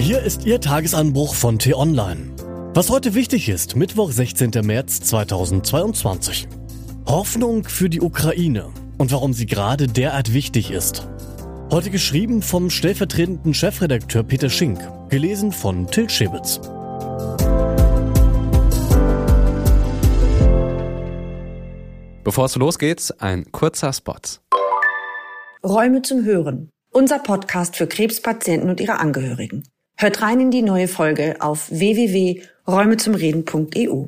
Hier ist Ihr Tagesanbruch von T-Online. Was heute wichtig ist, Mittwoch, 16. März 2022. Hoffnung für die Ukraine und warum sie gerade derart wichtig ist. Heute geschrieben vom stellvertretenden Chefredakteur Peter Schink, gelesen von Till Schibitz. Bevor es losgeht, ein kurzer Spot. Räume zum Hören. Unser Podcast für Krebspatienten und ihre Angehörigen. Hört rein in die neue Folge auf www.räumezumreden.eu.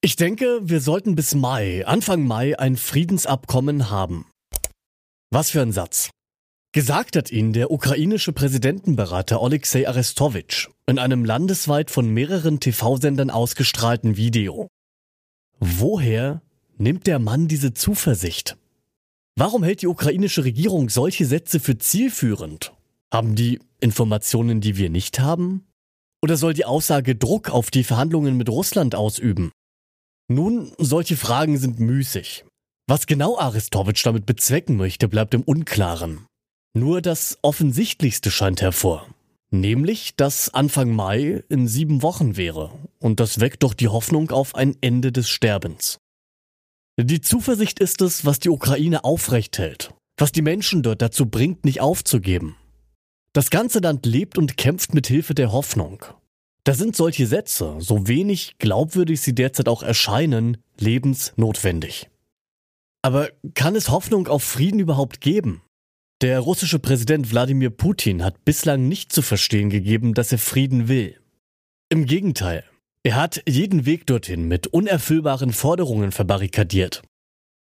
Ich denke, wir sollten bis Mai, Anfang Mai, ein Friedensabkommen haben. Was für ein Satz. Gesagt hat ihn der ukrainische Präsidentenberater Alexei Arestowitsch in einem landesweit von mehreren TV-Sendern ausgestrahlten Video. Woher nimmt der Mann diese Zuversicht? Warum hält die ukrainische Regierung solche Sätze für zielführend? Haben die Informationen, die wir nicht haben? Oder soll die Aussage Druck auf die Verhandlungen mit Russland ausüben? Nun, solche Fragen sind müßig. Was genau Aristowitsch damit bezwecken möchte, bleibt im Unklaren. Nur das Offensichtlichste scheint hervor. Nämlich, dass Anfang Mai in sieben Wochen wäre. Und das weckt doch die Hoffnung auf ein Ende des Sterbens. Die Zuversicht ist es, was die Ukraine aufrecht hält, was die Menschen dort dazu bringt, nicht aufzugeben. Das ganze Land lebt und kämpft mit Hilfe der Hoffnung. Da sind solche Sätze, so wenig glaubwürdig sie derzeit auch erscheinen, lebensnotwendig. Aber kann es Hoffnung auf Frieden überhaupt geben? Der russische Präsident Wladimir Putin hat bislang nicht zu verstehen gegeben, dass er Frieden will. Im Gegenteil, er hat jeden Weg dorthin mit unerfüllbaren Forderungen verbarrikadiert.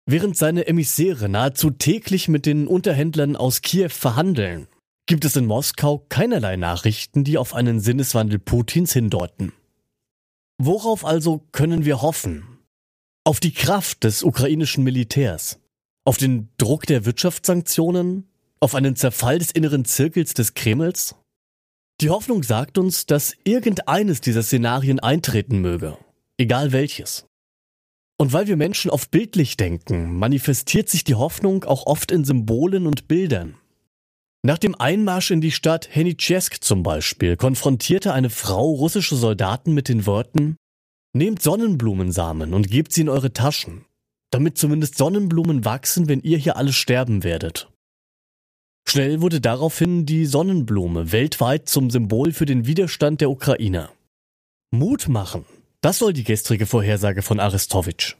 Während seine Emissäre nahezu täglich mit den Unterhändlern aus Kiew verhandeln, gibt es in Moskau keinerlei Nachrichten, die auf einen Sinneswandel Putins hindeuten. Worauf also können wir hoffen? Auf die Kraft des ukrainischen Militärs, auf den Druck der Wirtschaftssanktionen, auf einen Zerfall des inneren Zirkels des Kremls? Die Hoffnung sagt uns, dass irgendeines dieser Szenarien eintreten möge, egal welches. Und weil wir Menschen oft bildlich denken, manifestiert sich die Hoffnung auch oft in Symbolen und Bildern. Nach dem Einmarsch in die Stadt Henitschesk zum Beispiel konfrontierte eine Frau russische Soldaten mit den Worten Nehmt Sonnenblumensamen und gebt sie in eure Taschen, damit zumindest Sonnenblumen wachsen, wenn ihr hier alle sterben werdet. Schnell wurde daraufhin die Sonnenblume weltweit zum Symbol für den Widerstand der Ukrainer. Mut machen, das soll die gestrige Vorhersage von Aristowitsch.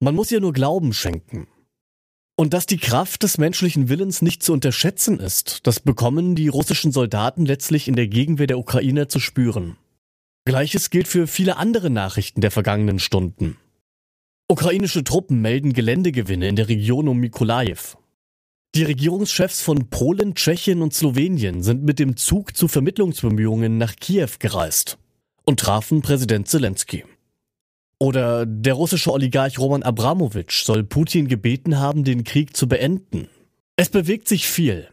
Man muss ihr nur Glauben schenken. Und dass die Kraft des menschlichen Willens nicht zu unterschätzen ist, das bekommen die russischen Soldaten letztlich in der Gegenwehr der Ukrainer zu spüren. Gleiches gilt für viele andere Nachrichten der vergangenen Stunden. Ukrainische Truppen melden Geländegewinne in der Region um Mikolajew. Die Regierungschefs von Polen, Tschechien und Slowenien sind mit dem Zug zu Vermittlungsbemühungen nach Kiew gereist und trafen Präsident Zelensky. Oder der russische Oligarch Roman Abramowitsch soll Putin gebeten haben, den Krieg zu beenden. Es bewegt sich viel.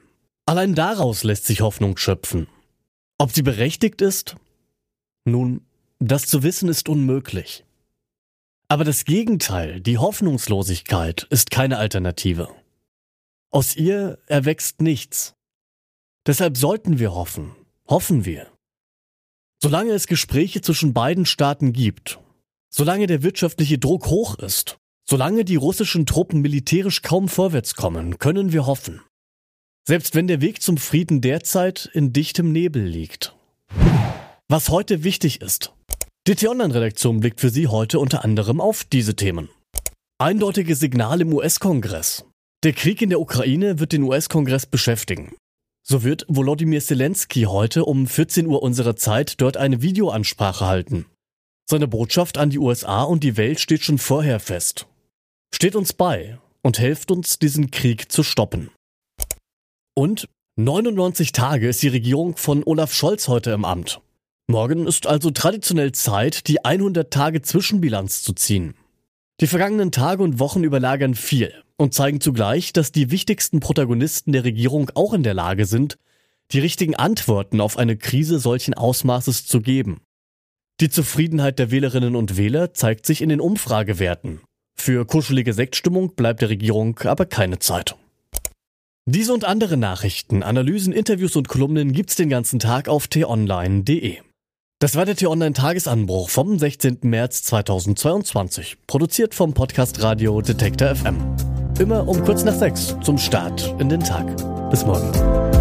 Allein daraus lässt sich Hoffnung schöpfen. Ob sie berechtigt ist? Nun, das zu wissen ist unmöglich. Aber das Gegenteil, die Hoffnungslosigkeit, ist keine Alternative. Aus ihr erwächst nichts. Deshalb sollten wir hoffen, hoffen wir. Solange es Gespräche zwischen beiden Staaten gibt Solange der wirtschaftliche Druck hoch ist, solange die russischen Truppen militärisch kaum vorwärts kommen, können wir hoffen. Selbst wenn der Weg zum Frieden derzeit in dichtem Nebel liegt. Was heute wichtig ist. Die T-Online-Redaktion blickt für Sie heute unter anderem auf diese Themen. Eindeutige Signal im US-Kongress. Der Krieg in der Ukraine wird den US-Kongress beschäftigen. So wird Volodymyr Zelensky heute um 14 Uhr unserer Zeit dort eine Videoansprache halten. Seine Botschaft an die USA und die Welt steht schon vorher fest. Steht uns bei und helft uns, diesen Krieg zu stoppen. Und 99 Tage ist die Regierung von Olaf Scholz heute im Amt. Morgen ist also traditionell Zeit, die 100 Tage Zwischenbilanz zu ziehen. Die vergangenen Tage und Wochen überlagern viel und zeigen zugleich, dass die wichtigsten Protagonisten der Regierung auch in der Lage sind, die richtigen Antworten auf eine Krise solchen Ausmaßes zu geben. Die Zufriedenheit der Wählerinnen und Wähler zeigt sich in den Umfragewerten. Für kuschelige Sektstimmung bleibt der Regierung aber keine Zeit. Diese und andere Nachrichten, Analysen, Interviews und Kolumnen gibt's den ganzen Tag auf t-online.de. Das war der T-Online-Tagesanbruch vom 16. März 2022, produziert vom Podcast Radio Detektor FM. Immer um kurz nach sechs zum Start in den Tag. Bis morgen.